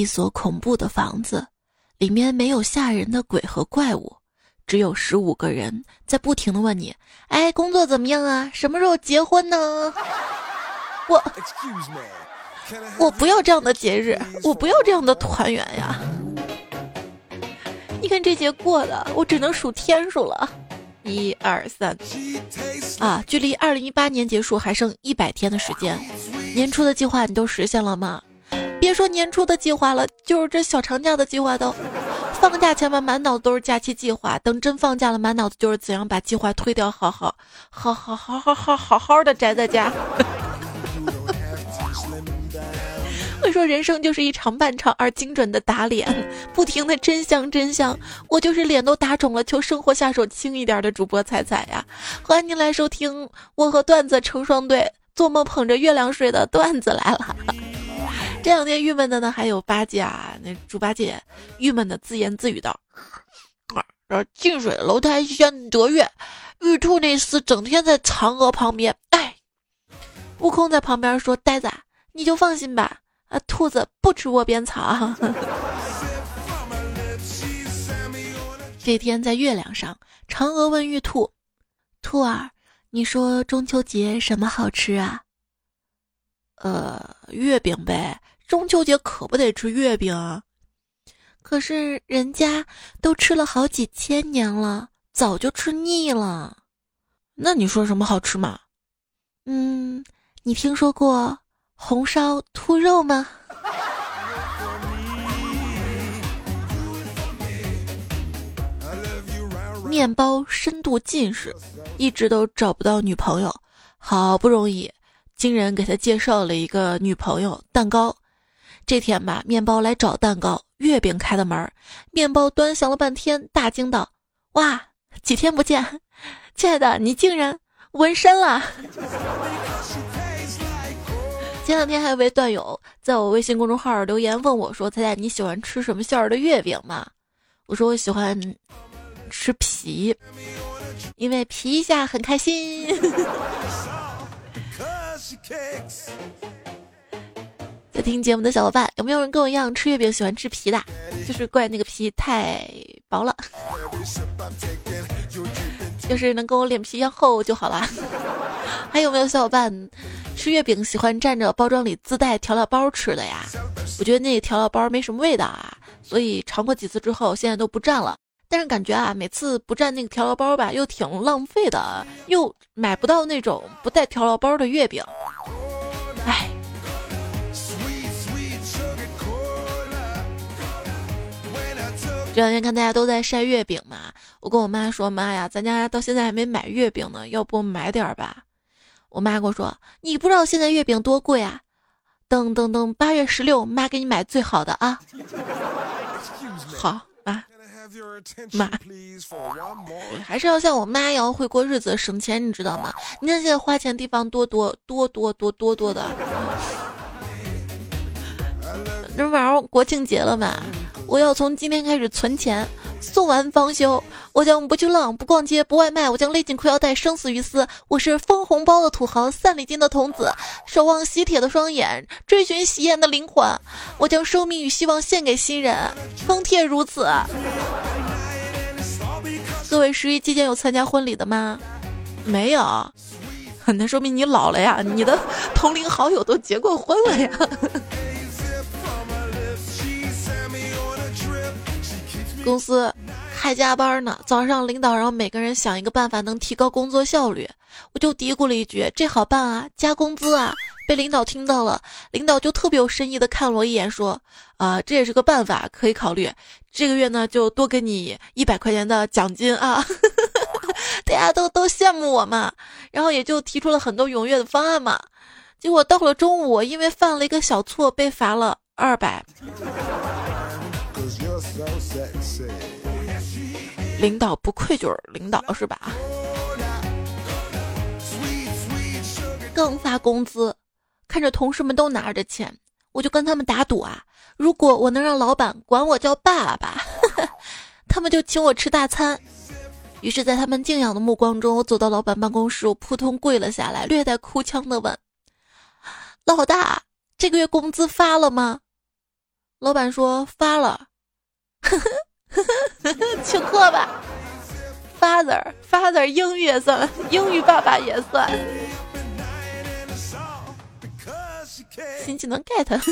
一所恐怖的房子，里面没有吓人的鬼和怪物，只有十五个人在不停的问你：“哎，工作怎么样啊？什么时候结婚呢？” 我，我不要这样的节日，我不要这样的团圆呀！你看这节过的，我只能数天数了，一二三，啊，距离二零一八年结束还剩一百天的时间，年初的计划你都实现了吗？别说年初的计划了，就是这小长假的计划都，放假前吧，满脑子都是假期计划；等真放假了，满脑子就是怎样把计划推掉，好好好好好好好好好的宅在家。会说人生就是一场漫长而精准的打脸，不停的真相真相。我就是脸都打肿了，求生活下手轻一点的主播彩彩呀！欢迎您来收听我和段子成双对，做梦捧着月亮睡的段子来了。这两天郁闷的呢，还有八戒啊，那猪八戒郁闷的自言自语道：“啊，近水楼台先得月，玉兔那厮整天在嫦娥旁边。”哎，悟空在旁边说：“呆子，你就放心吧，啊，兔子不吃窝边草。”这天在月亮上，嫦娥问玉兔：“兔儿，你说中秋节什么好吃啊？”呃，月饼呗，中秋节可不得吃月饼啊！可是人家都吃了好几千年了，早就吃腻了。那你说什么好吃嘛？嗯，你听说过红烧兔肉吗？面包深度近视，一直都找不到女朋友，好不容易。经人给他介绍了一个女朋友，蛋糕。这天吧，面包来找蛋糕，月饼开的门，面包端详了半天，大惊道：“哇，几天不见，亲爱的，你竟然纹身了！”前两天还有位段友在我微信公众号留言问我说：“彩彩，你喜欢吃什么馅儿的月饼吗？”我说：“我喜欢吃皮，因为皮一下很开心。” 在听节目的小伙伴，有没有人跟我一样吃月饼喜欢吃皮的？就是怪那个皮太薄了，就是能跟我脸皮一样厚就好了。还有没有小伙伴吃月饼喜欢蘸着包装里自带调料包吃的呀？我觉得那个调料包没什么味道啊，所以尝过几次之后，现在都不蘸了。但是感觉啊，每次不蘸那个调料包吧，又挺浪费的，又买不到那种不带调料包的月饼。这两天看大家都在晒月饼嘛，我跟我妈说：“妈呀，咱家到现在还没买月饼呢，要不买点儿吧？”我妈跟我说：“你不知道现在月饼多贵啊！等等等，八月十六，妈给你买最好的啊！”好。妈，还是要像我妈一样会过日子，省钱，你知道吗？你看现在花钱地方多多多多多多多的。这马上国庆节了嘛，我要从今天开始存钱。送完方休，我将不去浪，不逛街，不外卖，我将勒紧裤腰带，生死于斯。我是封红包的土豪，散礼金的童子，守望喜帖的双眼，追寻喜宴的灵魂。我将生命与希望献给新人，封帖如此。各位十一期间有参加婚礼的吗？没有，那说明你老了呀，你的同龄好友都结过婚了呀。公司还加班呢，早上领导让每个人想一个办法能提高工作效率，我就嘀咕了一句：“这好办啊，加工资啊！”被领导听到了，领导就特别有深意的看了我一眼，说：“啊，这也是个办法，可以考虑。这个月呢，就多给你一百块钱的奖金啊！” 大家都都羡慕我嘛，然后也就提出了很多踊跃的方案嘛。结果到了中午，因为犯了一个小错，被罚了二百。领导不愧就是领导是吧？刚发工资，看着同事们都拿着钱，我就跟他们打赌啊，如果我能让老板管我叫爸爸，他们就请我吃大餐。于是，在他们敬仰的目光中，我走到老板办公室，我扑通跪了下来，略带哭腔的问：“老大，这个月工资发了吗？”老板说发了，呵呵呵呵呵请客吧。Father，Father，英语也算，英语爸爸也算。新技能 get。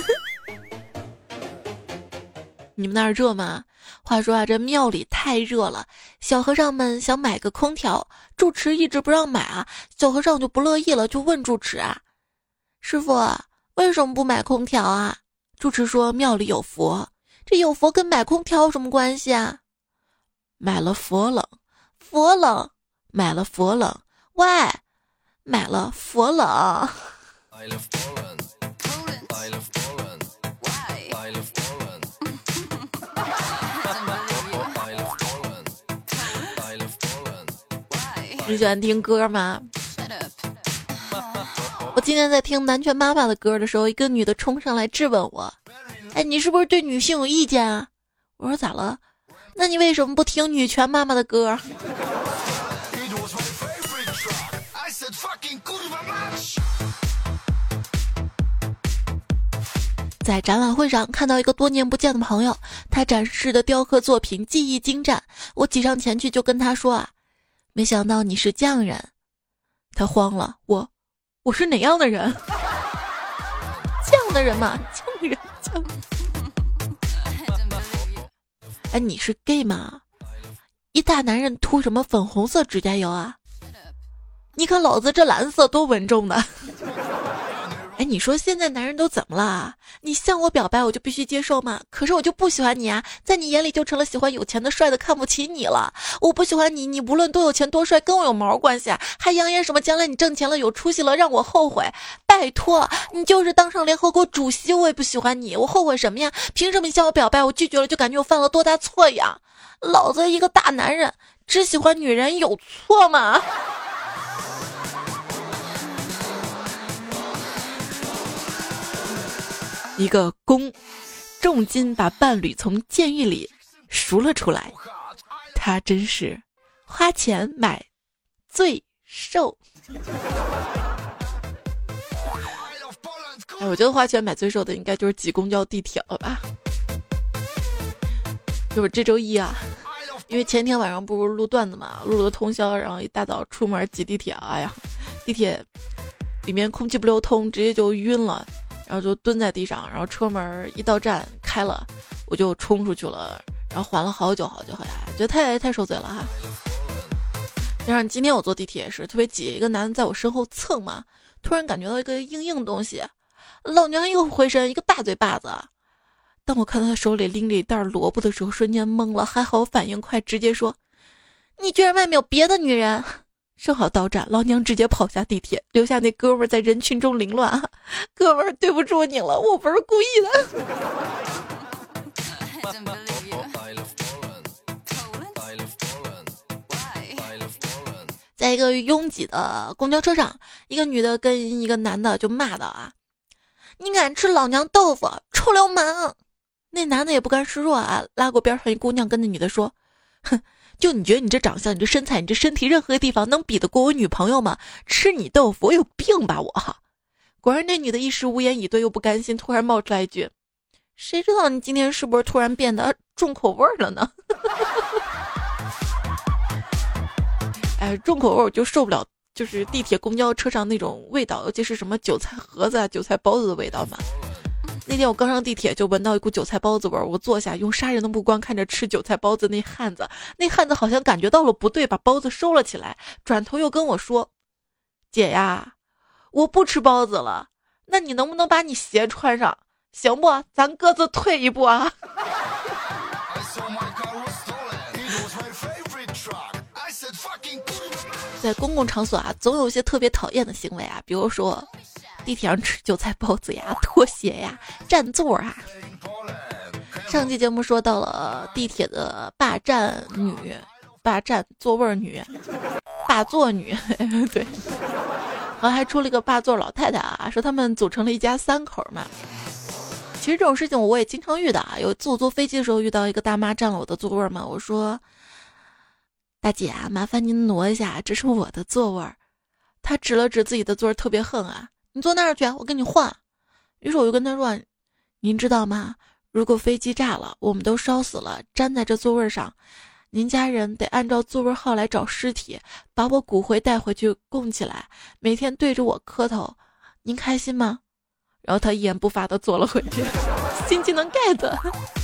你们那儿热吗？话说啊，这庙里太热了，小和尚们想买个空调，住持一直不让买啊。小和尚就不乐意了，就问住持啊：“师傅，为什么不买空调啊？”住持说：“庙里有佛，这有佛跟买空调有什么关系啊？买了佛冷，佛冷；买了佛冷，喂，买了佛冷。”你喜欢听歌吗？我今天在听南拳妈妈的歌的时候，一个女的冲上来质问我：“哎，你是不是对女性有意见啊？”我说：“咋了？那你为什么不听女权妈妈的歌？” 在展览会上看到一个多年不见的朋友，他展示的雕刻作品技艺精湛，我挤上前去就跟他说啊。没想到你是匠人，他慌了。我，我是哪样的人？匠的人嘛，哎，你是 gay 吗？一大男人涂什么粉红色指甲油啊？你看老子这蓝色多稳重的。哎，你说现在男人都怎么了？你向我表白，我就必须接受吗？可是我就不喜欢你啊，在你眼里就成了喜欢有钱的帅的，看不起你了。我不喜欢你，你无论多有钱多帅，跟我有毛关系啊？还扬言什么将来你挣钱了有出息了，让我后悔？拜托，你就是当上联合国主席，我也不喜欢你，我后悔什么呀？凭什么你向我表白，我拒绝了就感觉我犯了多大错呀？老子一个大男人只喜欢女人，有错吗？一个公重金把伴侣从监狱里赎了出来，他真是花钱买罪受。哎，我觉得花钱买罪受的应该就是挤公交、地铁了吧？就是这周一啊，因为前天晚上不是录段子嘛，录了通宵，然后一大早出门挤地铁，哎呀，地铁里面空气不流通，直接就晕了。然后就蹲在地上，然后车门一到站开了，我就冲出去了，然后缓了好久好久回来，觉得太太受罪了哈。加上今天我坐地铁也是特别挤，一个男的在我身后蹭嘛，突然感觉到一个硬硬的东西，老娘一个回身，一个大嘴巴子。当我看到他手里拎着一袋萝卜的时候，瞬间懵了，还好我反应快，直接说：“你居然外面有别的女人？”正好到站，老娘直接跑下地铁，留下那哥们在人群中凌乱。哥们儿，对不住你了，我不是故意的。在一个拥挤的公交车上，一个女的跟一个男的就骂道：“啊，你敢吃老娘豆腐，臭流氓！”那男的也不甘示弱啊，拉过边上一姑娘，跟那女的说：“哼。”就你觉得你这长相、你这身材、你这身体，任何地方能比得过我女朋友吗？吃你豆腐，我有病吧我！果然，那女的一时无言以对，又不甘心，突然冒出来一句：“谁知道你今天是不是突然变得重口味了呢？” 哎，重口味我就受不了，就是地铁、公交车上那种味道，尤其是什么韭菜盒子啊、韭菜包子的味道嘛。那天我刚上地铁，就闻到一股韭菜包子味儿。我坐下，用杀人的目光看着吃韭菜包子那汉子。那汉子好像感觉到了不对，把包子收了起来，转头又跟我说：“姐呀，我不吃包子了。那你能不能把你鞋穿上？行不？咱各自退一步啊。”在公共场所啊，总有一些特别讨厌的行为啊，比如说。地铁上吃韭菜包子呀，拖鞋呀，占座啊！上期节目说到了地铁的霸占女、霸占座位女、霸座女，对，然后还出了一个霸座老太太啊，说他们组成了一家三口嘛。其实这种事情我也经常遇到啊，有次我坐飞机的时候遇到一个大妈占了我的座位嘛，我说：“大姐啊，麻烦您挪一下，这是我的座位。”她指了指自己的座，特别横啊。你坐那儿去，我跟你换。于是我就跟他说：“您知道吗？如果飞机炸了，我们都烧死了，粘在这座位上，您家人得按照座位号来找尸体，把我骨灰带回去供起来，每天对着我磕头，您开心吗？然后他一言不发的坐了回去，新技能 get。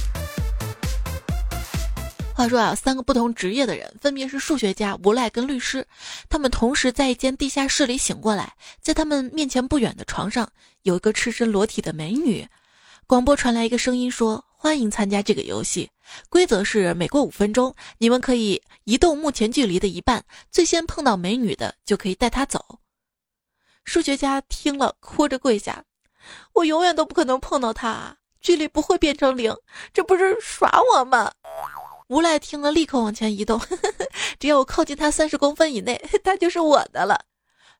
话说啊，三个不同职业的人，分别是数学家、无赖跟律师。他们同时在一间地下室里醒过来，在他们面前不远的床上有一个赤身裸体的美女。广播传来一个声音说：“欢迎参加这个游戏，规则是每过五分钟，你们可以移动目前距离的一半，最先碰到美女的就可以带她走。”数学家听了，哭着跪下：“我永远都不可能碰到她，距离不会变成零，这不是耍我吗？”无赖听了，立刻往前移动。只要我靠近他三十公分以内，他就是我的了。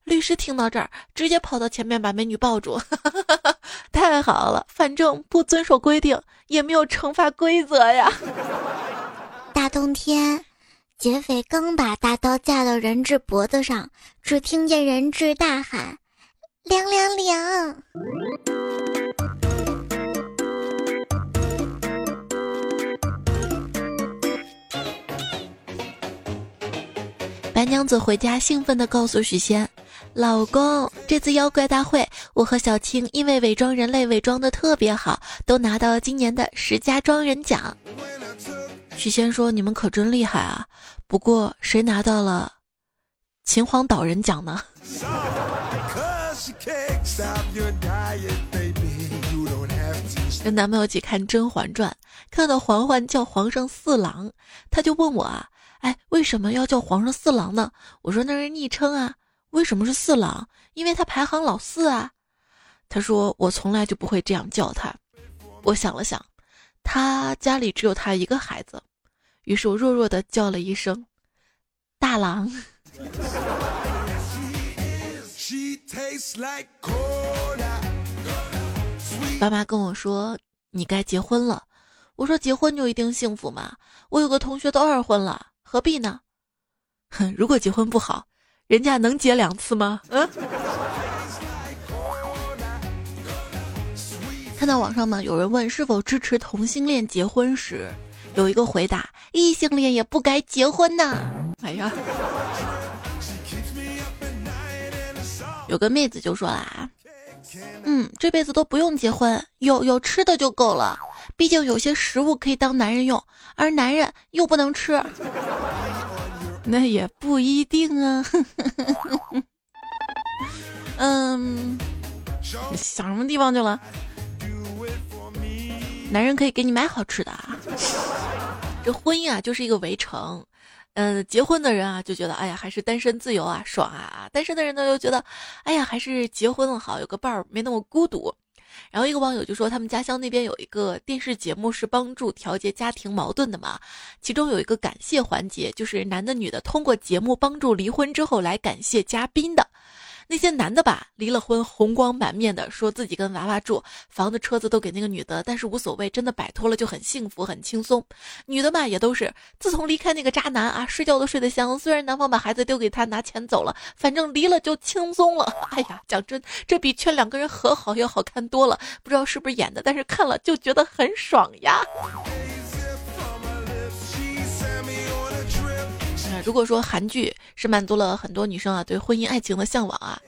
律师听到这儿，直接跑到前面把美女抱住。太好了，反正不遵守规定，也没有惩罚规则呀。大冬天，劫匪刚把大刀架到人质脖子上，只听见人质大喊：“凉凉凉！”白娘子回家，兴奋地告诉许仙：“老公，这次妖怪大会，我和小青因为伪装人类伪装的特别好，都拿到了今年的十佳装人奖。”许仙说：“你们可真厉害啊！不过谁拿到了秦皇岛人奖呢？”跟男朋友一起看《甄嬛传》，看到嬛嬛叫皇上四郎，他就问我啊。哎，为什么要叫皇上四郎呢？我说那是昵称啊。为什么是四郎？因为他排行老四啊。他说我从来就不会这样叫他。我想了想，他家里只有他一个孩子，于是我弱弱的叫了一声大郎。爸妈跟我说你该结婚了。我说结婚就一定幸福吗？我有个同学都二婚了。何必呢？哼，如果结婚不好，人家能结两次吗？嗯。看到网上呢，有人问是否支持同性恋结婚时，有一个回答：异性恋也不该结婚呢。哎呀，有个妹子就说啦：“嗯，这辈子都不用结婚，有有吃的就够了。”毕竟有些食物可以当男人用，而男人又不能吃，那也不一定啊。嗯，想什么地方去了？男人可以给你买好吃的啊。这婚姻啊，就是一个围城。嗯，结婚的人啊，就觉得哎呀，还是单身自由啊，爽啊；单身的人呢，又觉得哎呀，还是结婚了好，有个伴儿没那么孤独。然后一个网友就说，他们家乡那边有一个电视节目是帮助调节家庭矛盾的嘛，其中有一个感谢环节，就是男的女的通过节目帮助离婚之后来感谢嘉宾的。那些男的吧，离了婚，红光满面的说自己跟娃娃住，房子车子都给那个女的，但是无所谓，真的摆脱了就很幸福很轻松。女的嘛也都是，自从离开那个渣男啊，睡觉都睡得香。虽然男方把孩子丢给他拿钱走了，反正离了就轻松了。哎呀，讲真，这比劝两个人和好要好看多了。不知道是不是演的，但是看了就觉得很爽呀。如果说韩剧是满足了很多女生啊对婚姻爱情的向往啊，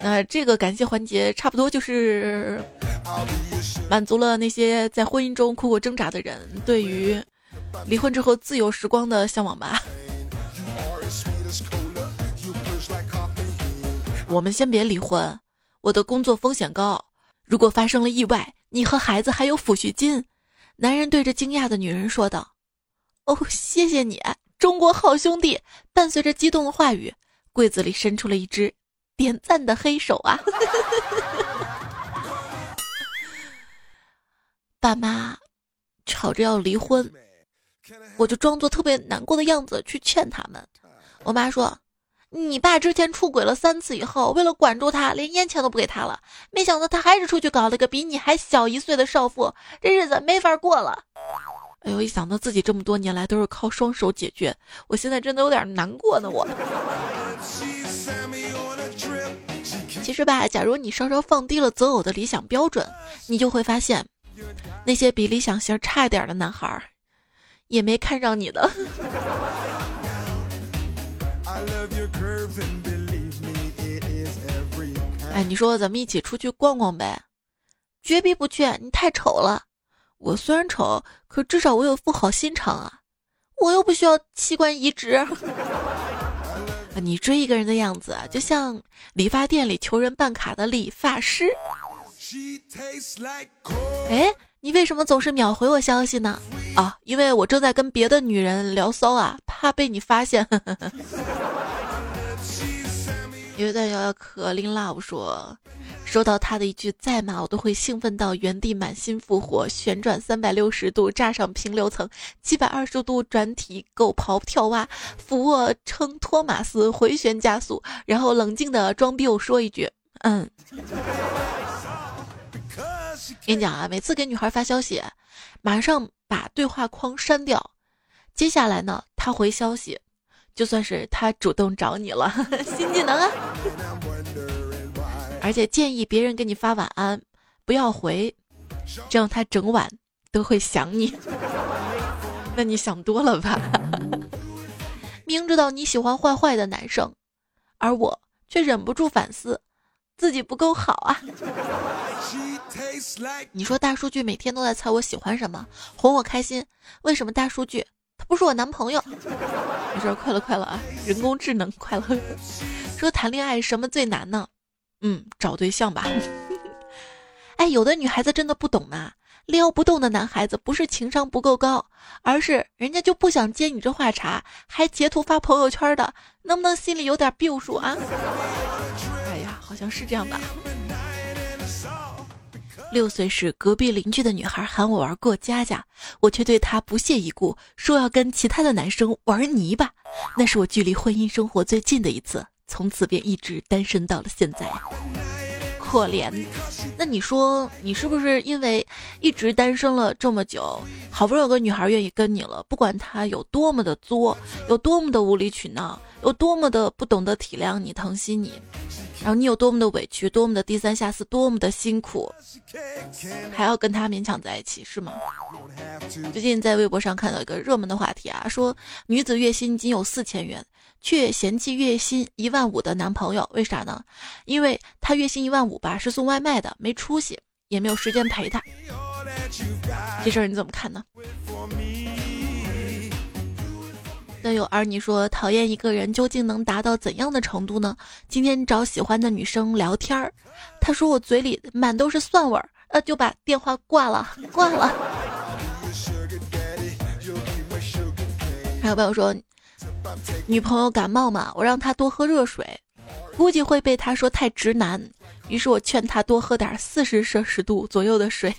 那这个感谢环节差不多就是满足了那些在婚姻中苦苦挣扎的人对于离婚之后自由时光的向往吧。我们先别离婚，我的工作风险高，如果发生了意外，你和孩子还有抚恤金。男人对着惊讶的女人说道：“哦，谢谢你。”中国好兄弟伴随着激动的话语，柜子里伸出了一只点赞的黑手啊！爸妈吵着要离婚，我就装作特别难过的样子去劝他们。我妈说：“你爸之前出轨了三次以后，为了管住他，连烟钱都不给他了。没想到他还是出去搞了个比你还小一岁的少妇，这日子没法过了。”哎呦！一想到自己这么多年来都是靠双手解决，我现在真的有点难过呢。我其实吧，假如你稍稍放低了择偶的理想标准，你就会发现，那些比理想型差一点的男孩，也没看上你的。哎，你说咱们一起出去逛逛呗？绝逼不去！你太丑了。我虽然丑，可至少我有副好心肠啊。我又不需要器官移植。你追一个人的样子，就像理发店里求人办卡的理发师。哎，你为什么总是秒回我消息呢？啊，因为我正在跟别的女人聊骚啊，怕被你发现。有段摇摇可林 love 说，收到他的一句再骂我都会兴奋到原地满心复活，旋转三百六十度炸上平流层，七百二十度转体狗刨跳蛙，俯卧撑托马斯回旋加速，然后冷静的装逼我说一句，嗯。跟你讲啊，每次给女孩发消息，马上把对话框删掉，接下来呢，他回消息。就算是他主动找你了，新技能啊！而且建议别人给你发晚安，不要回，这样他整晚都会想你。那你想多了吧？明知道你喜欢坏坏的男生，而我却忍不住反思，自己不够好啊！你说大数据每天都在猜我喜欢什么，哄我开心，为什么大数据？他不是我男朋友，没事，快乐快乐啊！人工智能快乐。说谈恋爱什么最难呢？嗯，找对象吧。哎，有的女孩子真的不懂呐，撩不动的男孩子不是情商不够高，而是人家就不想接你这话茬，还截图发朋友圈的，能不能心里有点逼数啊？哎呀，好像是这样吧。六岁时，隔壁邻居的女孩喊我玩过家家，我却对她不屑一顾，说要跟其他的男生玩泥巴。那是我距离婚姻生活最近的一次，从此便一直单身到了现在。可怜，那你说你是不是因为一直单身了这么久，好不容易有个女孩愿意跟你了，不管她有多么的作，有多么的无理取闹，有多么的不懂得体谅你、疼惜你？然后你有多么的委屈，多么的低三下四，多么的辛苦，还要跟他勉强在一起是吗？最近在微博上看到一个热门的话题啊，说女子月薪仅有四千元，却嫌弃月薪一万五的男朋友，为啥呢？因为他月薪一万五吧，是送外卖的，没出息，也没有时间陪他。这事儿你怎么看呢？有儿女说讨厌一个人究竟能达到怎样的程度呢？今天找喜欢的女生聊天儿，他说我嘴里满都是蒜味儿，呃，就把电话挂了，挂了。还有朋友说，女朋友感冒嘛，我让她多喝热水，估计会被他说太直男，于是我劝他多喝点四十摄氏度左右的水，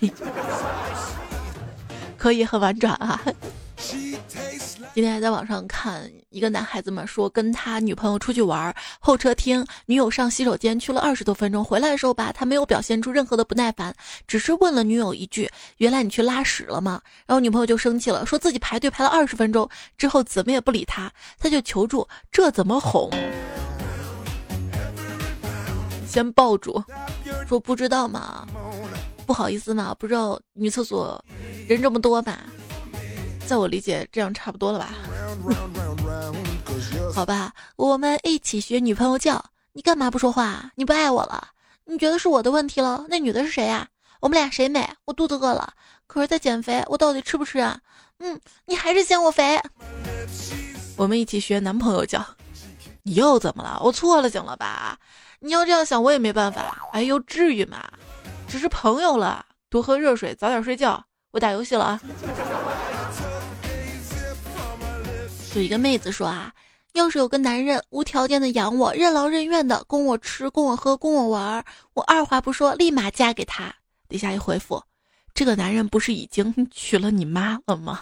可以很婉转啊。今天还在网上看一个男孩子嘛，说跟他女朋友出去玩，候车厅女友上洗手间去了二十多分钟，回来的时候吧，他没有表现出任何的不耐烦，只是问了女友一句：“原来你去拉屎了吗？”然后女朋友就生气了，说自己排队排了二十分钟，之后怎么也不理他，他就求助，这怎么哄？先抱住，说不知道嘛，不好意思嘛，不知道女厕所人这么多嘛。在我理解，这样差不多了吧？好吧，我们一起学女朋友叫。你干嘛不说话？你不爱我了？你觉得是我的问题了？那女的是谁呀？我们俩谁美？我肚子饿了，可是在减肥，我到底吃不吃啊？嗯，你还是嫌我肥。我们一起学男朋友叫。你又怎么了？我错了，行了吧？你要这样想，我也没办法。哎呦，至于吗？只是朋友了，多喝热水，早点睡觉。我打游戏了啊。有一个妹子说啊，要是有个男人无条件的养我，任劳任怨的供我吃、供我喝、供我玩，我二话不说立马嫁给他。底下一回复，这个男人不是已经 娶了你妈了吗？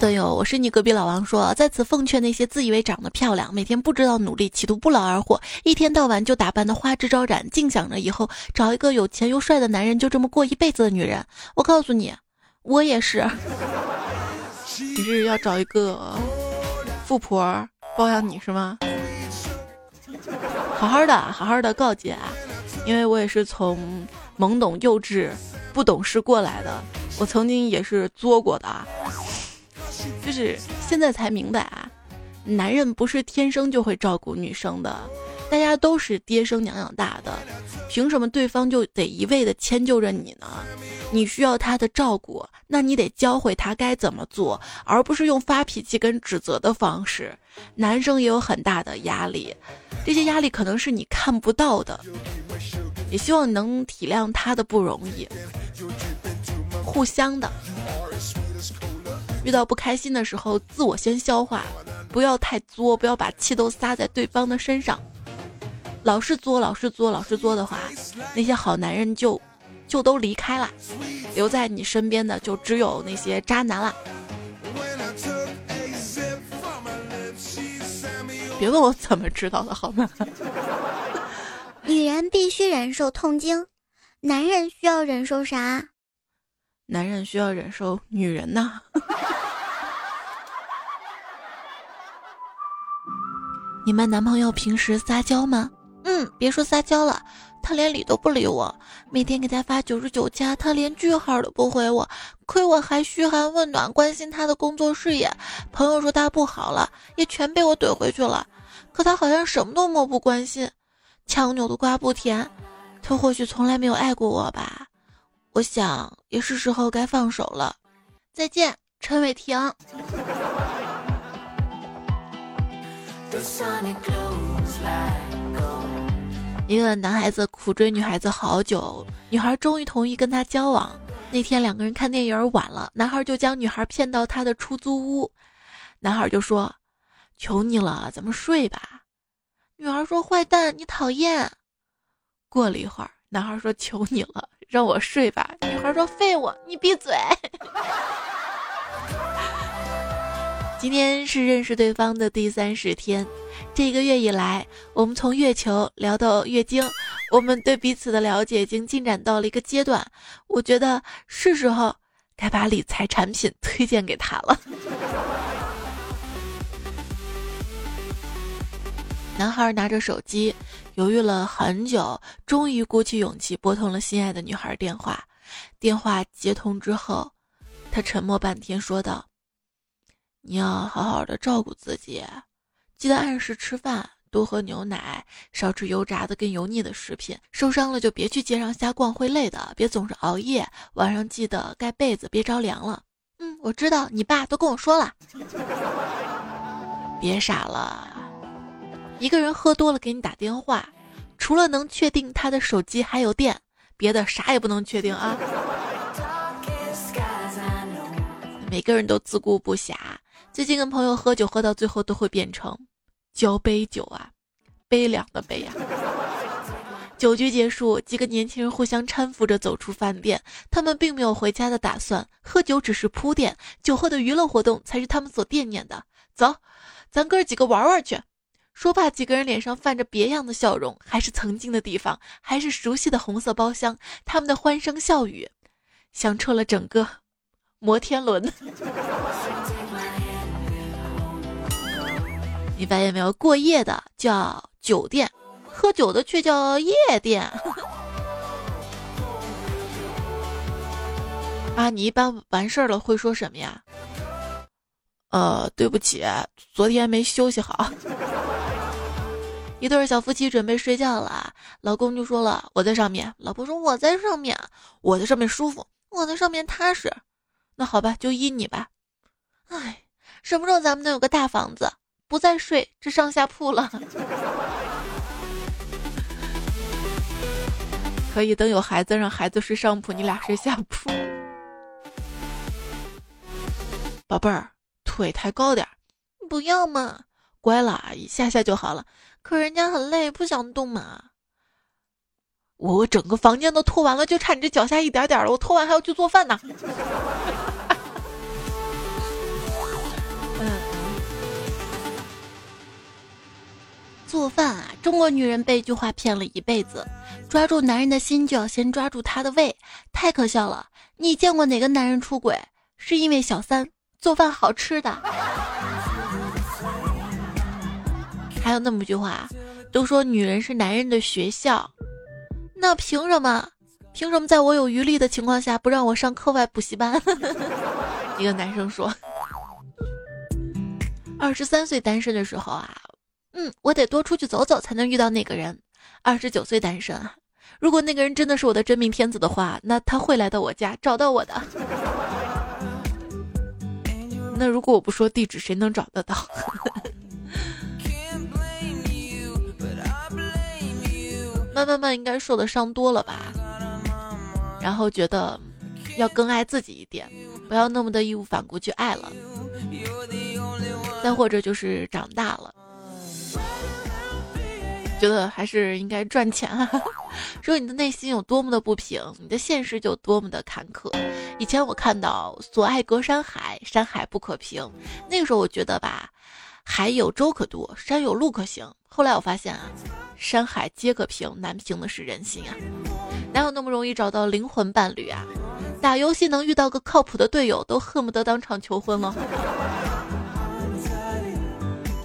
队友，我是你隔壁老王，说在此奉劝那些自以为长得漂亮、每天不知道努力、企图不劳而获、一天到晚就打扮的花枝招展、净想着以后找一个有钱又帅的男人就这么过一辈子的女人，我告诉你，我也是。你是要找一个富婆包养你是吗？好好的，好好的告诫啊，因为我也是从懵懂幼稚、不懂事过来的，我曾经也是作过的啊，就是现在才明白啊，男人不是天生就会照顾女生的。大家都是爹生娘养大的，凭什么对方就得一味的迁就着你呢？你需要他的照顾，那你得教会他该怎么做，而不是用发脾气跟指责的方式。男生也有很大的压力，这些压力可能是你看不到的，也希望能体谅他的不容易，互相的。遇到不开心的时候，自我先消化，不要太作，不要把气都撒在对方的身上。老是作，老是作，老是作的话，那些好男人就就都离开了，留在你身边的就只有那些渣男了。别问我怎么知道的，好吗？女人必须忍受痛经，男人需要忍受啥？男人需要忍受女人呐。你们男朋友平时撒娇吗？嗯，别说撒娇了，他连理都不理我。每天给他发九十九加，他连句号都不回我。亏我还嘘寒问暖，关心他的工作事业。朋友说他不好了，也全被我怼回去了。可他好像什么都漠不关心，强扭的瓜不甜。他或许从来没有爱过我吧？我想也是时候该放手了。再见，陈伟霆。一个男孩子苦追女孩子好久，女孩终于同意跟他交往。那天两个人看电影晚了，男孩就将女孩骗到他的出租屋。男孩就说：“求你了，咱们睡吧。”女孩说：“坏蛋，你讨厌。”过了一会儿，男孩说：“求你了，让我睡吧。”女孩说：“废物，你闭嘴。”今天是认识对方的第三十天。这一个月以来，我们从月球聊到月经，我们对彼此的了解已经进展到了一个阶段。我觉得是时候该把理财产品推荐给他了。男孩拿着手机，犹豫了很久，终于鼓起勇气拨通了心爱的女孩电话。电话接通之后，他沉默半天，说道：“你要好好的照顾自己。”记得按时吃饭，多喝牛奶，少吃油炸的跟油腻的食品。受伤了就别去街上瞎逛，会累的。别总是熬夜，晚上记得盖被子，别着凉了。嗯，我知道，你爸都跟我说了。别傻了，一个人喝多了给你打电话，除了能确定他的手机还有电，别的啥也不能确定啊。每个人都自顾不暇，最近跟朋友喝酒，喝到最后都会变成。交杯酒啊，悲凉的悲呀！酒局结束，几个年轻人互相搀扶着走出饭店。他们并没有回家的打算，喝酒只是铺垫，酒后的娱乐活动才是他们所惦念的。走，咱哥几个玩玩去。说罢，几个人脸上泛着别样的笑容，还是曾经的地方，还是熟悉的红色包厢。他们的欢声笑语，响彻了整个摩天轮。你发现没有，过夜的叫酒店，喝酒的却叫夜店。啊，你一般完事儿了会说什么呀？呃，对不起，昨天没休息好。一对小夫妻准备睡觉了，老公就说了：“我在上面。”老婆说：“我在上面，我在上面舒服，我在上面踏实。”那好吧，就依你吧。哎，什么时候咱们能有个大房子？不再睡这上下铺了，可以等有孩子，让孩子睡上铺，你俩睡下铺。宝贝儿，腿抬高点，不要嘛，乖了，一下下就好了。可人家很累，不想动嘛。我我整个房间都拖完了，就差你这脚下一点点了。我拖完还要去做饭呢。做饭啊！中国女人被一句话骗了一辈子，抓住男人的心就要先抓住他的胃，太可笑了。你见过哪个男人出轨是因为小三做饭好吃的？还有那么一句话，都说女人是男人的学校，那凭什么？凭什么在我有余力的情况下不让我上课外补习班？一个男生说：“二十三岁单身的时候啊，嗯，我得多出去走走才能遇到那个人。二十九岁单身啊，如果那个人真的是我的真命天子的话，那他会来到我家找到我的。那如果我不说地址，谁能找得到？” 慢慢慢应该受的伤多了吧，然后觉得要更爱自己一点，不要那么的义无反顾去爱了。再或者就是长大了，觉得还是应该赚钱啊。说你的内心有多么的不平，你的现实就多么的坎坷。以前我看到“所爱隔山海，山海不可平”，那个时候我觉得吧，海有舟可渡，山有路可行。后来我发现啊。山海皆可平，难平的是人心啊！哪有那么容易找到灵魂伴侣啊？打游戏能遇到个靠谱的队友，都恨不得当场求婚了。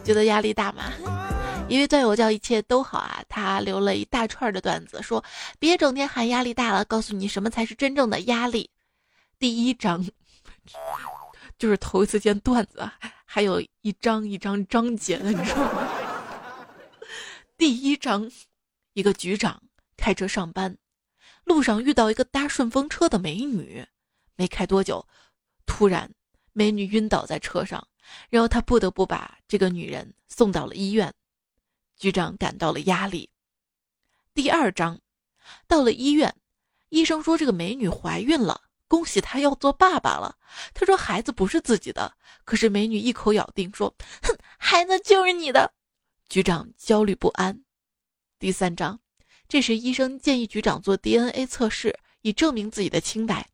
觉得压力大吗？一位段友叫一切都好啊，他留了一大串的段子，说别整天喊压力大了，告诉你什么才是真正的压力。第一章 就是头一次见段子，还有一张一张章节的，你知道吗？第一章，一个局长开车上班，路上遇到一个搭顺风车的美女，没开多久，突然美女晕倒在车上，然后他不得不把这个女人送到了医院，局长感到了压力。第二章，到了医院，医生说这个美女怀孕了，恭喜她要做爸爸了。他说孩子不是自己的，可是美女一口咬定说，哼，孩子就是你的。局长焦虑不安。第三章，这时医生建议局长做 DNA 测试，以证明自己的清白。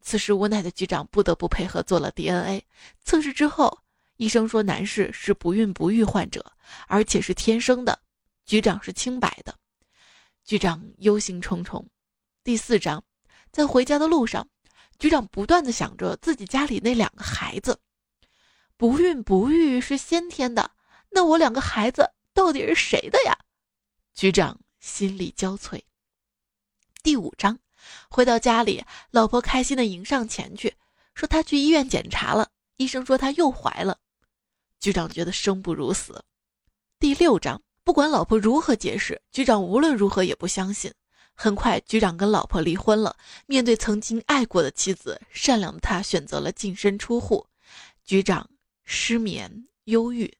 此时无奈的局长不得不配合做了 DNA 测试。之后，医生说男士是不孕不育患者，而且是天生的，局长是清白的。局长忧心忡忡。第四章，在回家的路上，局长不断的想着自己家里那两个孩子，不孕不育是先天的。那我两个孩子到底是谁的呀？局长心力交瘁。第五章，回到家里，老婆开心的迎上前去，说她去医院检查了，医生说她又怀了。局长觉得生不如死。第六章，不管老婆如何解释，局长无论如何也不相信。很快，局长跟老婆离婚了。面对曾经爱过的妻子，善良的他选择了净身出户。局长失眠、忧郁。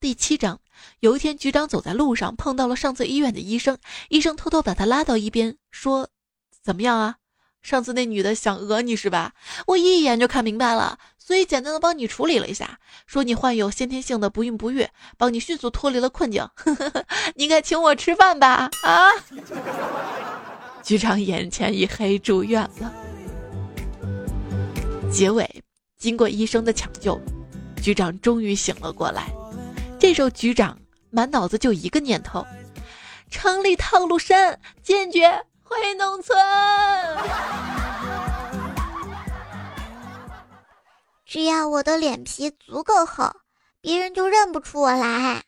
第七章，有一天，局长走在路上，碰到了上次医院的医生。医生偷偷把他拉到一边，说：“怎么样啊？上次那女的想讹你是吧？我一眼就看明白了，所以简单的帮你处理了一下，说你患有先天性的不孕不育，帮你迅速脱离了困境。呵呵呵你应该请我吃饭吧？啊！”局长眼前一黑，住院了。结尾，经过医生的抢救，局长终于醒了过来。这时候，局长满脑子就一个念头：城里套路深，坚决回农村。只要我的脸皮足够厚，别人就认不出我来。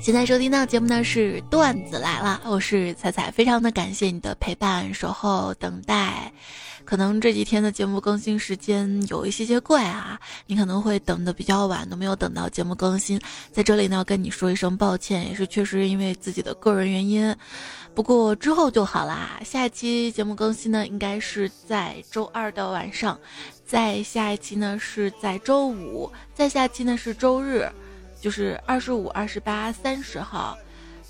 现在收听到节目呢是段子来了，我是彩彩，非常的感谢你的陪伴、守候、等待。可能这几天的节目更新时间有一些些怪啊，你可能会等的比较晚，都没有等到节目更新。在这里呢要，跟你说一声抱歉，也是确实因为自己的个人原因。不过之后就好啦，下一期节目更新呢，应该是在周二的晚上，在下一期呢是在周五，在下期呢是周日。就是二十五、二十八、三十号，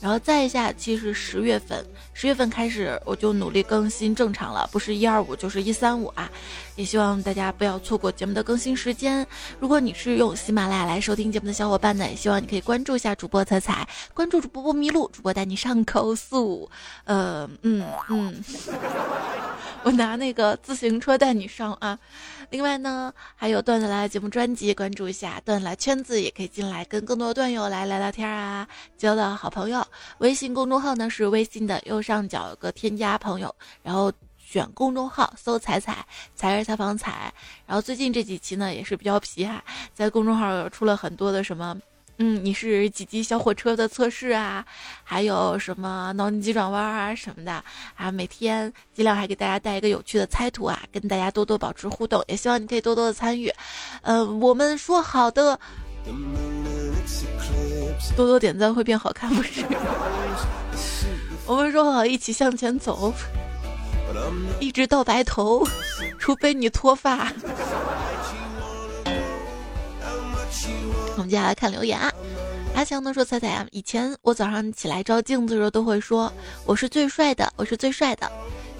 然后再下期是十月份。十月份开始我就努力更新正常了，不是一二五就是一三五啊。也希望大家不要错过节目的更新时间。如果你是用喜马拉雅来收听节目的小伙伴呢，也希望你可以关注一下主播彩彩，关注主播不迷路，主播带你上高速。呃，嗯嗯，我拿那个自行车带你上啊。另外呢，还有段子来节目专辑，关注一下段子来圈子，也可以进来跟更多段友来聊聊天啊，交到好朋友。微信公众号呢是微信的右上角有个添加朋友，然后选公众号搜“彩彩彩儿采访彩”，然后最近这几期呢也是比较皮哈，在公众号出了很多的什么。嗯，你是几级小火车的测试啊？还有什么脑筋急转弯啊什么的啊？每天尽量还给大家带一个有趣的猜图啊，跟大家多多保持互动，也希望你可以多多的参与。呃，我们说好的，多多点赞会变好看，不是？我们说好一起向前走，一直到白头，除非你脱发。我们接下来看留言啊，阿强呢说：“彩彩啊，以前我早上起来照镜子的时候都会说我是最帅的，我是最帅的。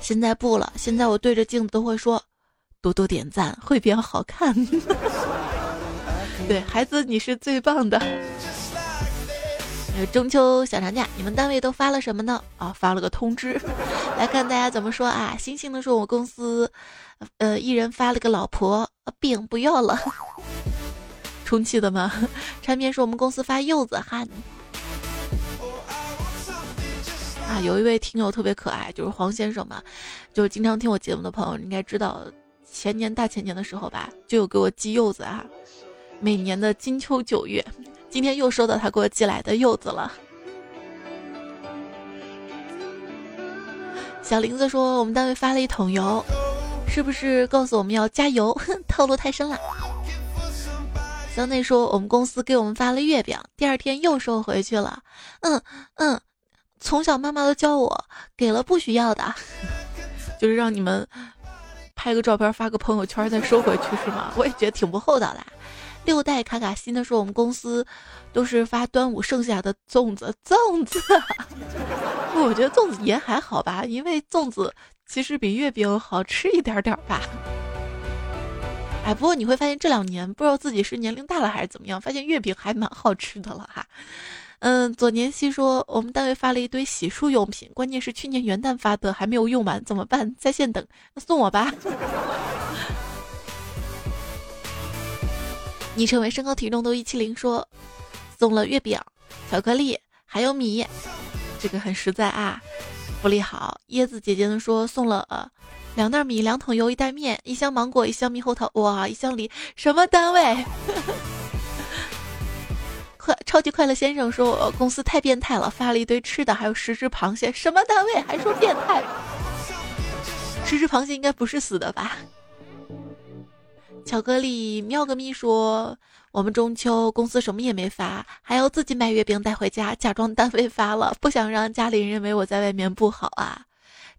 现在不了，现在我对着镜子都会说，多多点赞会变好看。对孩子，你是最棒的。中秋小长假，你们单位都发了什么呢？啊，发了个通知。来看大家怎么说啊？星星的说，我公司，呃，一人发了个老婆饼不要了。”充气的吗？产品是我们公司发柚子哈。啊，有一位听友特别可爱，就是黄先生嘛，就是经常听我节目的朋友应该知道，前年大前年的时候吧，就有给我寄柚子啊。每年的金秋九月，今天又收到他给我寄来的柚子了。小林子说，我们单位发了一桶油，是不是告诉我们要加油？套路太深了。小内说：“我们公司给我们发了月饼，第二天又收回去了。嗯嗯，从小妈妈都教我，给了不需要的，就是让你们拍个照片发个朋友圈再收回去是吗？我也觉得挺不厚道的。六代卡卡西的说，我们公司都是发端午剩下的粽子，粽子。我觉得粽子也还好吧，因为粽子其实比月饼好吃一点点吧。”哎，不过你会发现这两年不知道自己是年龄大了还是怎么样，发现月饼还蛮好吃的了哈。嗯，左年熙说我们单位发了一堆洗漱用品，关键是去年元旦发的还没有用完，怎么办？在线等，那送我吧。昵称为身高体重都一七零说送了月饼、巧克力还有米，这个很实在啊，福利好。椰子姐姐呢说送了呃。两袋米，两桶油，一袋面，一箱芒果，一箱猕猴桃。哇，一箱梨，什么单位？快，超级快乐先生说我公司太变态了，发了一堆吃的，还有十只螃蟹。什么单位？还说变态？十只螃蟹应该不是死的吧？巧克力喵个咪说我们中秋公司什么也没发，还要自己买月饼带回家，假装单位发了，不想让家里人认为我在外面不好啊。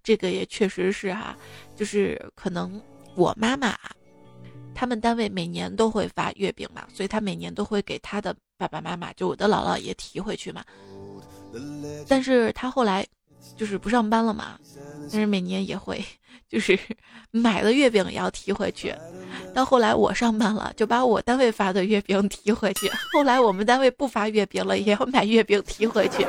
这个也确实是哈，就是可能我妈妈，他们单位每年都会发月饼嘛，所以他每年都会给他的爸爸妈妈，就我的姥姥也提回去嘛。但是他后来就是不上班了嘛，但是每年也会，就是买了月饼也要提回去。到后来我上班了，就把我单位发的月饼提回去。后来我们单位不发月饼了，也要买月饼提回去。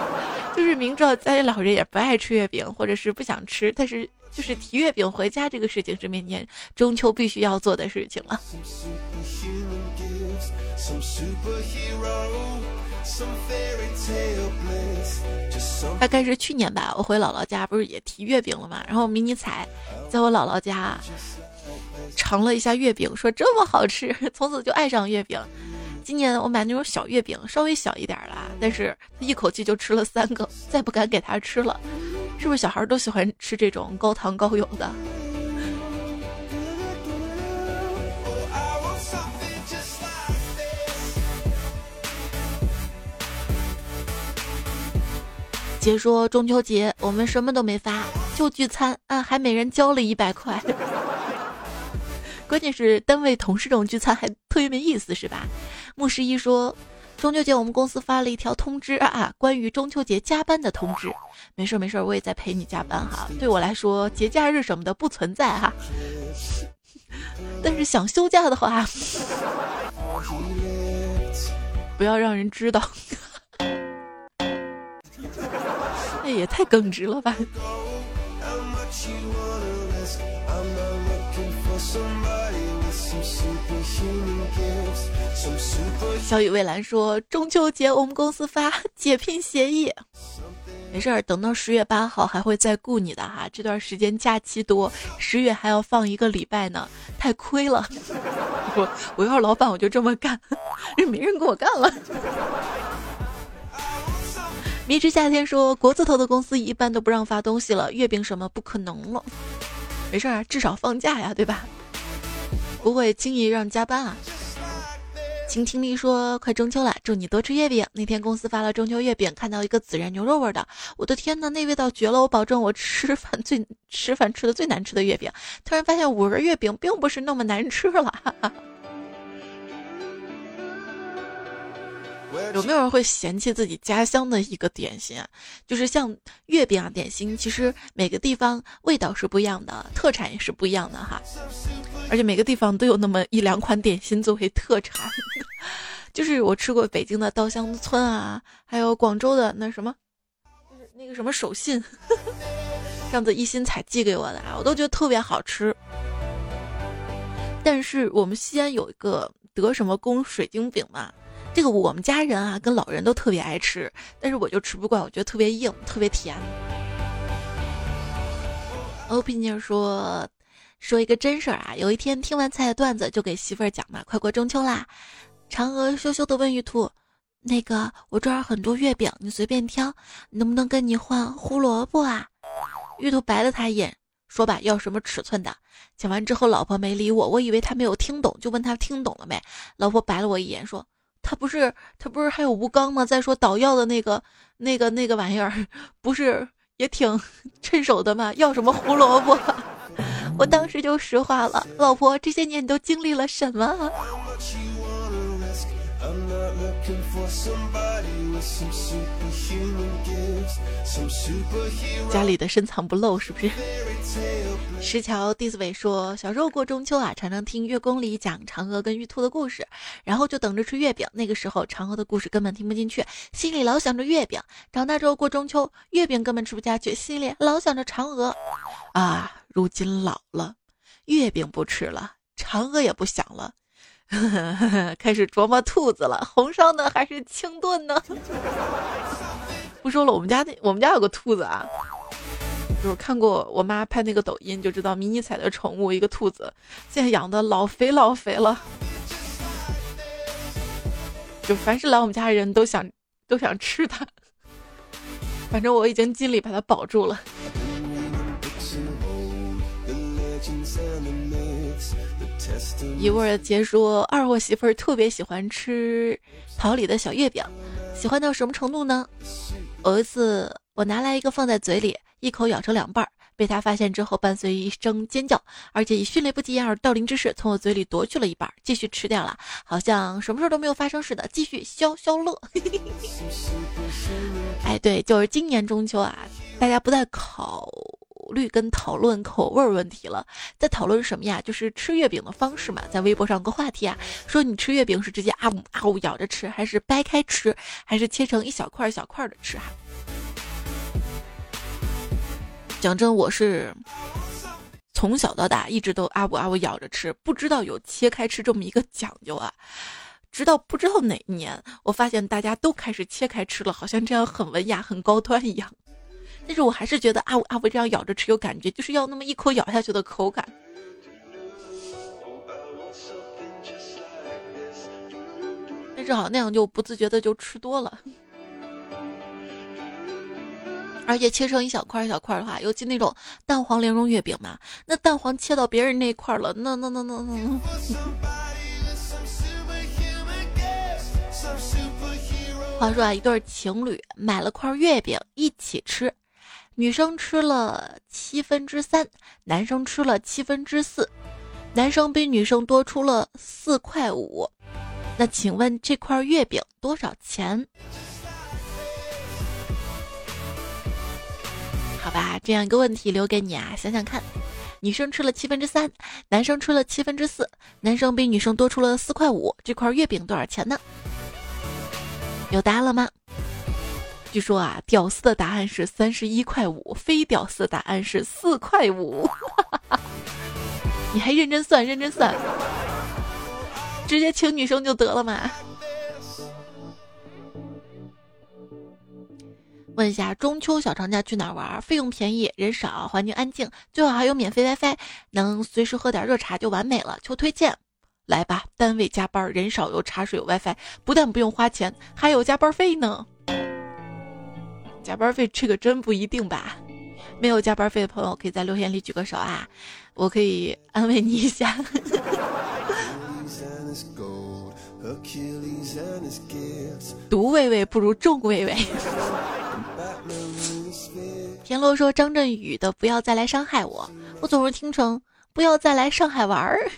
就是明知道家里老人也不爱吃月饼，或者是不想吃，但是就是提月饼回家这个事情是每年中秋必须要做的事情了。大概是去年吧，我回姥姥家不是也提月饼了嘛，然后迷你彩在我姥姥家尝了一下月饼，说这么好吃，从此就爱上月饼。今年我买那种小月饼，稍微小一点啦，但是他一口气就吃了三个，再不敢给他吃了。是不是小孩都喜欢吃这种高糖高油的？姐说中秋节我们什么都没发，就聚餐啊，还每人交了一百块。关键是单位同事这种聚餐还特别没意思，是吧？牧师一说，中秋节我们公司发了一条通知啊，关于中秋节加班的通知。没事没事，我也在陪你加班哈。对我来说，节假日什么的不存在哈。但是想休假的话，不要让人知道。那也太耿直了吧。小雨蔚蓝说：“中秋节我们公司发解聘协议，没事儿，等到十月八号还会再雇你的哈。这段时间假期多，十月还要放一个礼拜呢，太亏了。我我要是老板，我就这么干，没人跟我干了。迷之夏天说，国字头的公司一般都不让发东西了，月饼什么不可能了。没事儿，至少放假呀，对吧？不会轻易让加班啊。秦听力说：“快中秋了，祝你多吃月饼。”那天公司发了中秋月饼，看到一个孜然牛肉味的，我的天呐，那味道绝了！我保证我吃饭最吃饭吃的最难吃的月饼。突然发现五仁月饼并不是那么难吃了。哈哈有没有人会嫌弃自己家乡的一个点心啊？就是像月饼啊，点心其实每个地方味道是不一样的，特产也是不一样的哈。而且每个地方都有那么一两款点心作为特产。就是我吃过北京的稻香村啊，还有广州的那什么，就是那个什么手信，上次一心彩寄给我的啊，我都觉得特别好吃。但是我们西安有一个德什么宫水晶饼嘛。这个我们家人啊，跟老人都特别爱吃，但是我就吃不惯，我觉得特别硬，特别甜。欧皮尼说，说一个真事儿啊，有一天听完菜的段子，就给媳妇儿讲嘛，快过中秋啦。嫦娥羞羞的问玉兔：“那个我这儿很多月饼，你随便挑，能不能跟你换胡萝卜啊？”玉兔白了他一眼，说吧，要什么尺寸的？讲完之后，老婆没理我，我以为他没有听懂，就问他听懂了没？老婆白了我一眼，说。他不是他不是还有吴刚吗？再说捣药的那个那个那个玩意儿，不是也挺 趁手的吗？要什么胡萝卜？我当时就实话了，老婆，这些年你都经历了什么？家里的深藏不露是不是？石桥弟子伟说，小时候过中秋啊，常常听月宫里讲嫦娥跟玉兔的故事，然后就等着吃月饼。那个时候嫦娥的故事根本听不进去，心里老想着月饼。长大之后过中秋，月饼根本吃不下去，心里老想着嫦娥。啊，如今老了，月饼不吃了，嫦娥也不想了。开始琢磨兔子了，红烧呢还是清炖呢？不说了，我们家那我们家有个兔子啊，就是看过我妈拍那个抖音就知道，迷你彩的宠物一个兔子，现在养的老肥老肥了，就凡是来我们家的人都想都想吃它，反正我已经尽力把它保住了。一味儿结说，二货媳妇儿特别喜欢吃桃李的小月饼，喜欢到什么程度呢？有一次我拿来一个放在嘴里，一口咬成两半儿，被他发现之后，伴随一声尖叫，而且以迅雷不及掩耳盗铃之势从我嘴里夺去了一半，继续吃掉了，好像什么事都没有发生似的，继续消消乐。哎，对，就是今年中秋啊，大家不再考。虑跟讨论口味问题了，在讨论什么呀？就是吃月饼的方式嘛。在微博上有个话题啊，说你吃月饼是直接啊呜啊呜咬着吃，还是掰开吃，还是切成一小块一小块的吃哈？讲真，我是从小到大一直都啊呜啊呜咬着吃，不知道有切开吃这么一个讲究啊。直到不知道哪一年，我发现大家都开始切开吃了，好像这样很文雅、很高端一样。但是我还是觉得阿阿伟这样咬着吃有感觉，就是要那么一口咬下去的口感。但是好那样就不自觉的就吃多了，而且切成一小块一小块的话，尤其那种蛋黄莲蓉月饼嘛，那蛋黄切到别人那块了，那那那那那。话说啊，一对情侣买了块月饼一起吃。女生吃了七分之三，男生吃了七分之四，男生比女生多出了四块五。那请问这块月饼多少钱？好吧，这样一个问题留给你啊，想想看，女生吃了七分之三，男生吃了七分之四，男生比女生多出了四块五，这块月饼多少钱呢？有答案了吗？据说啊，屌丝的答案是三十一块五，非屌丝的答案是四块五。你还认真算，认真算，直接请女生就得了嘛。问一下，中秋小长假去哪玩？费用便宜，人少，环境安静，最好还有免费 WiFi，能随时喝点热茶就完美了。求推荐。来吧，单位加班，人少有茶水有 WiFi，不但不用花钱，还有加班费呢。加班费这个真不一定吧？没有加班费的朋友可以在留言里举个手啊，我可以安慰你一下。独喂喂不如众喂喂。田螺说张振宇的不要再来伤害我，我总是听成不要再来上海玩儿。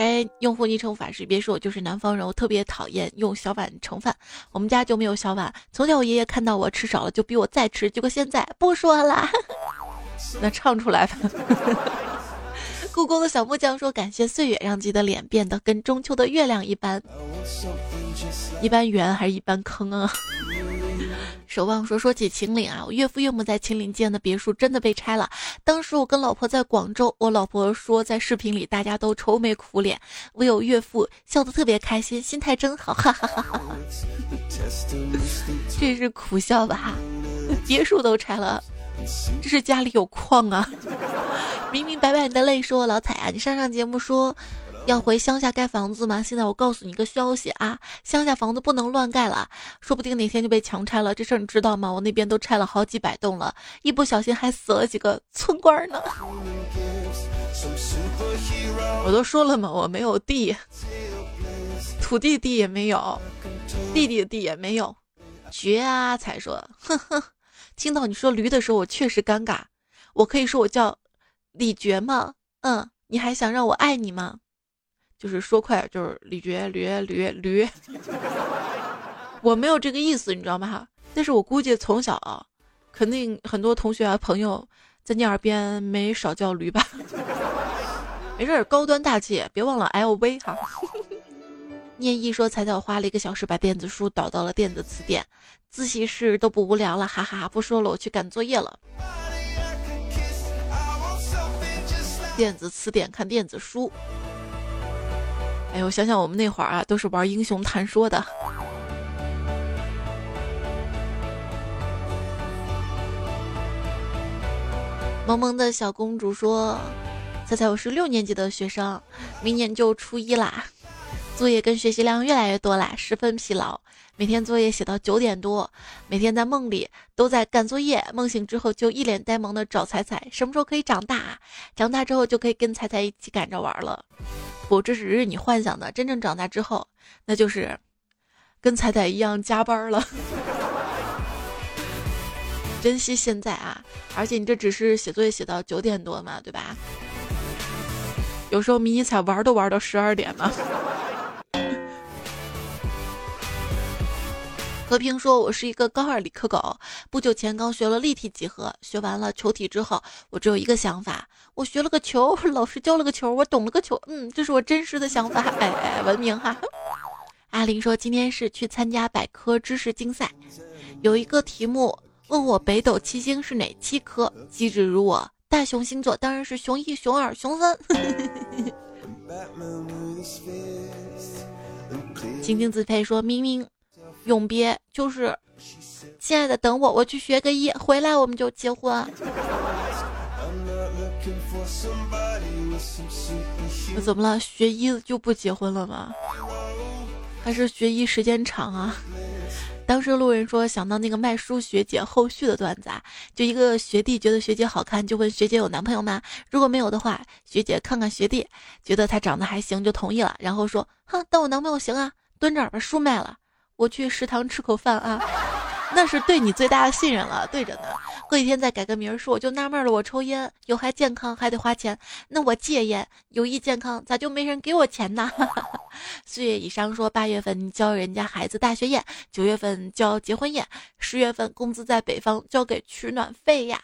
该用户昵称法师，别说我就是南方人，我特别讨厌用小碗盛饭。我们家就没有小碗，从小我爷爷看到我吃少了，就逼我再吃，结果现在不说了。那唱出来吧。故宫的小木匠说：“感谢岁月，让自己的脸变得跟中秋的月亮一般，一般圆还是一般坑啊？”守望说：“说起秦岭啊，我岳父岳母在秦岭建的别墅真的被拆了。当时我跟老婆在广州，我老婆说在视频里大家都愁眉苦脸，唯有岳父笑得特别开心，心态真好，哈哈哈哈！这是苦笑吧？别墅都拆了。”这是家里有矿啊！明明白白你的泪说老彩啊，你上上节目说要回乡下盖房子吗？现在我告诉你一个消息啊，乡下房子不能乱盖了，说不定哪天就被强拆了。这事儿你知道吗？我那边都拆了好几百栋了，一不小心还死了几个村官呢。我都说了嘛，我没有地，土地地也没有，弟弟的地也没有，绝啊！才说，哼哼。听到你说驴的时候，我确实尴尬。我可以说我叫李绝吗？嗯，你还想让我爱你吗？就是说快，就是李觉驴驴驴。我没有这个意思，你知道吗？但是我估计从小啊，肯定很多同学啊朋友在你耳边没少叫驴吧。没事，高端大气，别忘了 LV 哈。念一说：“彩彩，花了一个小时把电子书导到了电子词典，自习室都不无聊了，哈哈！不说了，我去赶作业了。电子词典看电子书。哎呦，想想我们那会儿啊，都是玩英雄谈说的。”萌萌的小公主说：“彩彩，我是六年级的学生，明年就初一啦。”作业跟学习量越来越多啦，十分疲劳。每天作业写到九点多，每天在梦里都在赶作业，梦醒之后就一脸呆萌的找彩彩，什么时候可以长大？长大之后就可以跟彩彩一起赶着玩了。不，这只是你幻想的，真正长大之后，那就是跟彩彩一样加班了。珍惜现在啊！而且你这只是写作业写到九点多嘛，对吧？有时候迷你彩玩都玩到十二点呢。和平说：“我是一个高二理科狗，不久前刚学了立体几何，学完了球体之后，我只有一个想法：我学了个球，老师教了个球，我懂了个球。嗯，这是我真实的想法。哎，文明哈。”阿林说：“今天是去参加百科知识竞赛，有一个题目问我北斗七星是哪七颗，机智如我，大熊星座当然是熊一、熊二、熊三。晶晶自配说：“明明。”永别就是，亲爱的，等我，我去学个医，回来我们就结婚。怎么了？学医就不结婚了吗？还是学医时间长啊？当时路人说想到那个卖书学姐后续的段子啊，就一个学弟觉得学姐好看，就问学姐有男朋友吗？如果没有的话，学姐看看学弟，觉得他长得还行，就同意了。然后说，哼，当我男朋友行啊，蹲着把书卖了。我去食堂吃口饭啊，那是对你最大的信任了。对着呢，过几天再改个名儿说，我就纳闷了。我抽烟有害健康，还得花钱，那我戒烟有益健康，咋就没人给我钱呢？四月以上说，八月份交人家孩子大学宴，九月份交结婚宴，十月份工资在北方交给取暖费呀。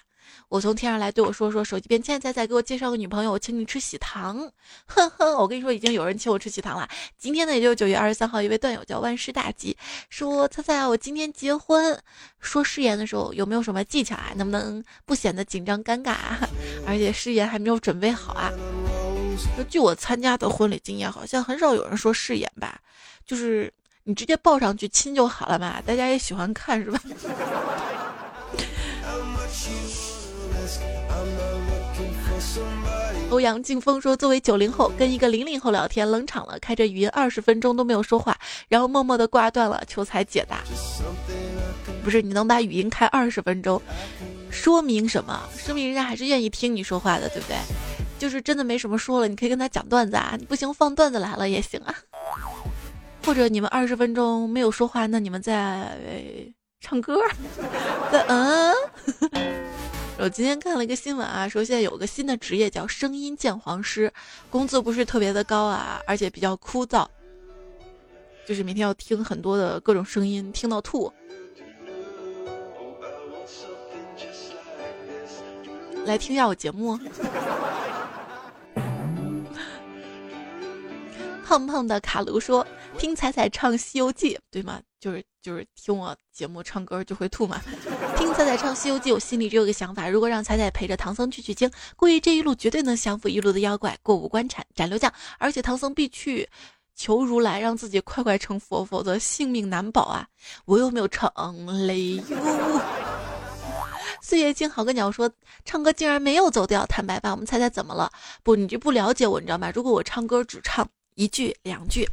我从天上来对我说说，手机边亲爱彩彩给我介绍个女朋友，我请你吃喜糖。哼哼，我跟你说，已经有人请我吃喜糖了。今天呢，也就是九月二十三号，一位段友叫万事大吉，说彩彩，我今天结婚，说誓言的时候有没有什么技巧啊？能不能不显得紧张尴尬？啊？而且誓言还没有准备好啊？就据我参加的婚礼经验，好像很少有人说誓言吧？就是你直接抱上去亲就好了嘛，大家也喜欢看是吧？欧阳静风说：“作为九零后，跟一个零零后聊天，冷场了，开着语音二十分钟都没有说话，然后默默的挂断了，求财解答。不是你能把语音开二十分钟，说明什么？说明人家还是愿意听你说话的，对不对？就是真的没什么说了，你可以跟他讲段子啊，你不行放段子来了也行啊。或者你们二十分钟没有说话，那你们在唱歌，在嗯。”我今天看了一个新闻啊，说现在有个新的职业叫声音鉴黄师，工资不是特别的高啊，而且比较枯燥，就是每天要听很多的各种声音，听到吐。来听一下我节目。胖胖的卡卢说：“听彩彩唱《西游记》，对吗？就是就是听我节目唱歌就会吐嘛。听彩彩唱《西游记》，我心里只有个想法：如果让彩彩陪着唐僧去取经，估计这一路绝对能降服一路的妖怪，过五关斩斩六将。而且唐僧必去求如来，让自己快快成佛，否则性命难保啊！我又没有唱嘞哟。岁月静好个鸟说，唱歌竟然没有走调。坦白吧，我们猜猜怎么了？不，你就不了解我，你知道吗？如果我唱歌只唱。一句两句，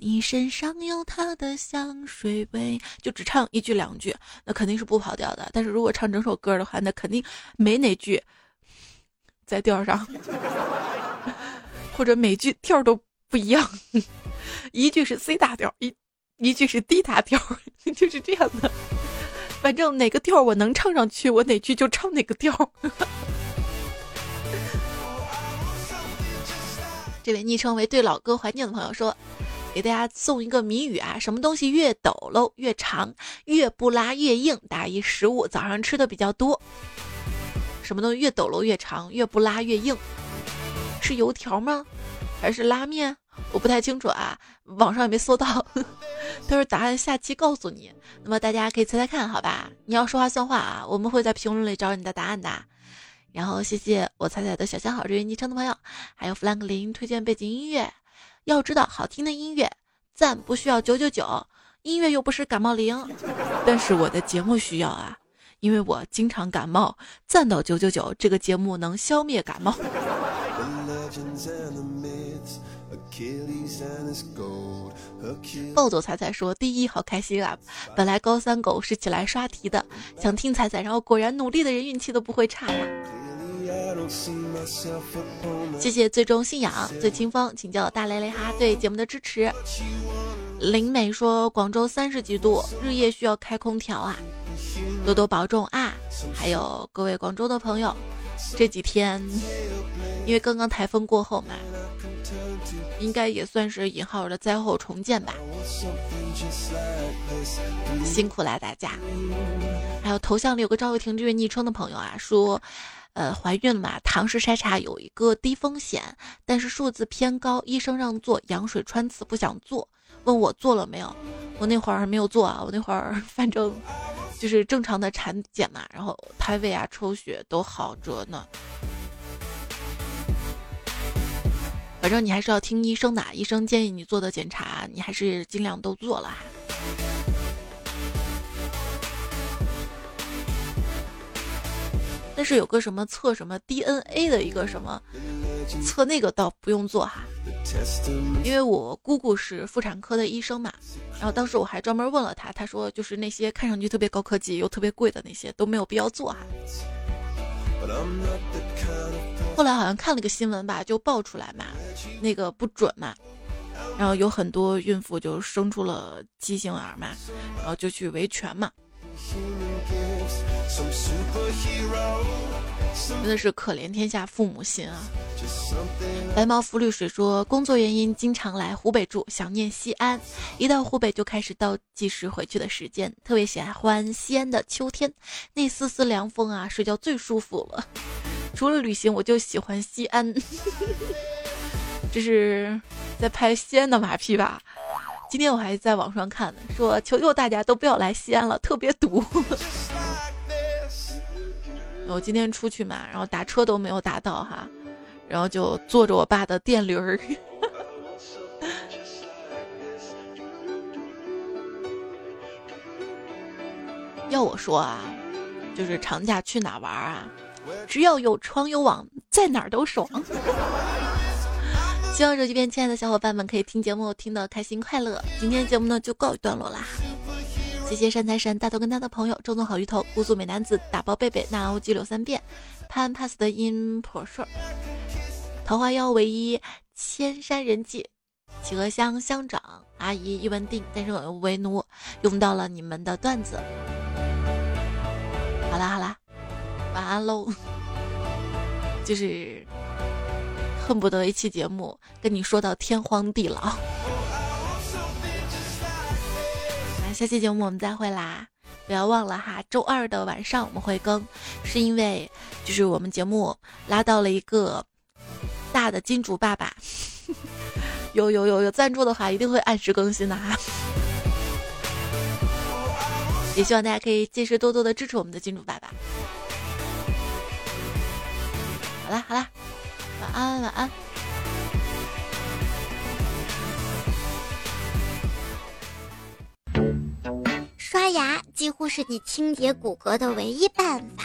你身上有他的香水味，就只唱一句两句，那肯定是不跑调的。但是如果唱整首歌的话，那肯定没哪句在调上，或者每句调都不一样，一句是 C 大调，一一句是 D 大调，就是这样的。反正哪个调我能唱上去，我哪句就唱哪个调。这位昵称为“对老哥怀念”的朋友说：“给大家送一个谜语啊，什么东西越抖搂越长，越不拉越硬？打一食物，早上吃的比较多。什么东西越抖搂越长，越不拉越硬？是油条吗？还是拉面？我不太清楚啊，网上也没搜到。都是答案下期告诉你。那么大家可以猜猜看，好吧？你要说话算话啊，我们会在评论里找你的答案的。”然后谢谢我彩彩的小香好这位昵称的朋友，还有弗兰克林推荐背景音乐。要知道，好听的音乐赞不需要九九九，音乐又不是感冒灵，但是我的节目需要啊，因为我经常感冒，赞到九九九，这个节目能消灭感冒。暴走彩彩说：“第一，好开心啊！本来高三狗是起来刷题的，想听彩彩，然后果然努力的人运气都不会差呀。”谢谢最终信仰最清风，请叫大雷雷哈对节目的支持。林美说：“广州三十几度，日夜需要开空调啊，多多保重啊！还有各位广州的朋友，这几天因为刚刚台风过后嘛。”应该也算是引号的灾后重建吧，辛苦了大家。还有头像里有个赵又廷这位昵称的朋友啊，说，呃，怀孕嘛？唐氏筛查有一个低风险，但是数字偏高，医生让做羊水穿刺，不想做，问我做了没有？我那会儿没有做啊，我那会儿反正就是正常的产检嘛，然后胎位啊、抽血都好着呢。反正你还是要听医生的，医生建议你做的检查，你还是尽量都做了。但是有个什么测什么 DNA 的一个什么测那个倒不用做哈，因为我姑姑是妇产科的医生嘛，然后当时我还专门问了他，他说就是那些看上去特别高科技又特别贵的那些都没有必要做哈。后来好像看了个新闻吧，就爆出来嘛，那个不准嘛，然后有很多孕妇就生出了畸形儿嘛，然后就去维权嘛。真的是可怜天下父母心啊！白毛浮绿水说，工作原因经常来湖北住，想念西安，一到湖北就开始倒计时回去的时间，特别喜欢西安的秋天，那丝丝凉风啊，睡觉最舒服了。除了旅行，我就喜欢西安。这是在拍西安的马屁吧？今天我还在网上看，说求求大家都不要来西安了，特别堵。我今天出去嘛，然后打车都没有打到哈，然后就坐着我爸的电驴儿。要我说啊，就是长假去哪玩啊？只要有床有网，在哪儿都爽。希望手机边亲爱的小伙伴们可以听节目听得开心快乐。今天节目呢就告一段落啦，谢谢山财神大头跟他的朋友正宗好鱼头姑苏美男子打包贝贝那欧激流三遍潘 pass 的音破事儿桃花妖唯一千山人迹企鹅乡乡长阿姨一文定但是我为奴用到了你们的段子。好啦好啦，晚安喽，就是。恨不得一期节目跟你说到天荒地老。那下期节目我们再会啦，不要忘了哈，周二的晚上我们会更，是因为就是我们节目拉到了一个大的金主爸爸，有有有有赞助的话，一定会按时更新的哈。也希望大家可以届时多多的支持我们的金主爸爸。好啦好啦。晚安，晚安。刷牙几乎是你清洁骨骼的唯一办法。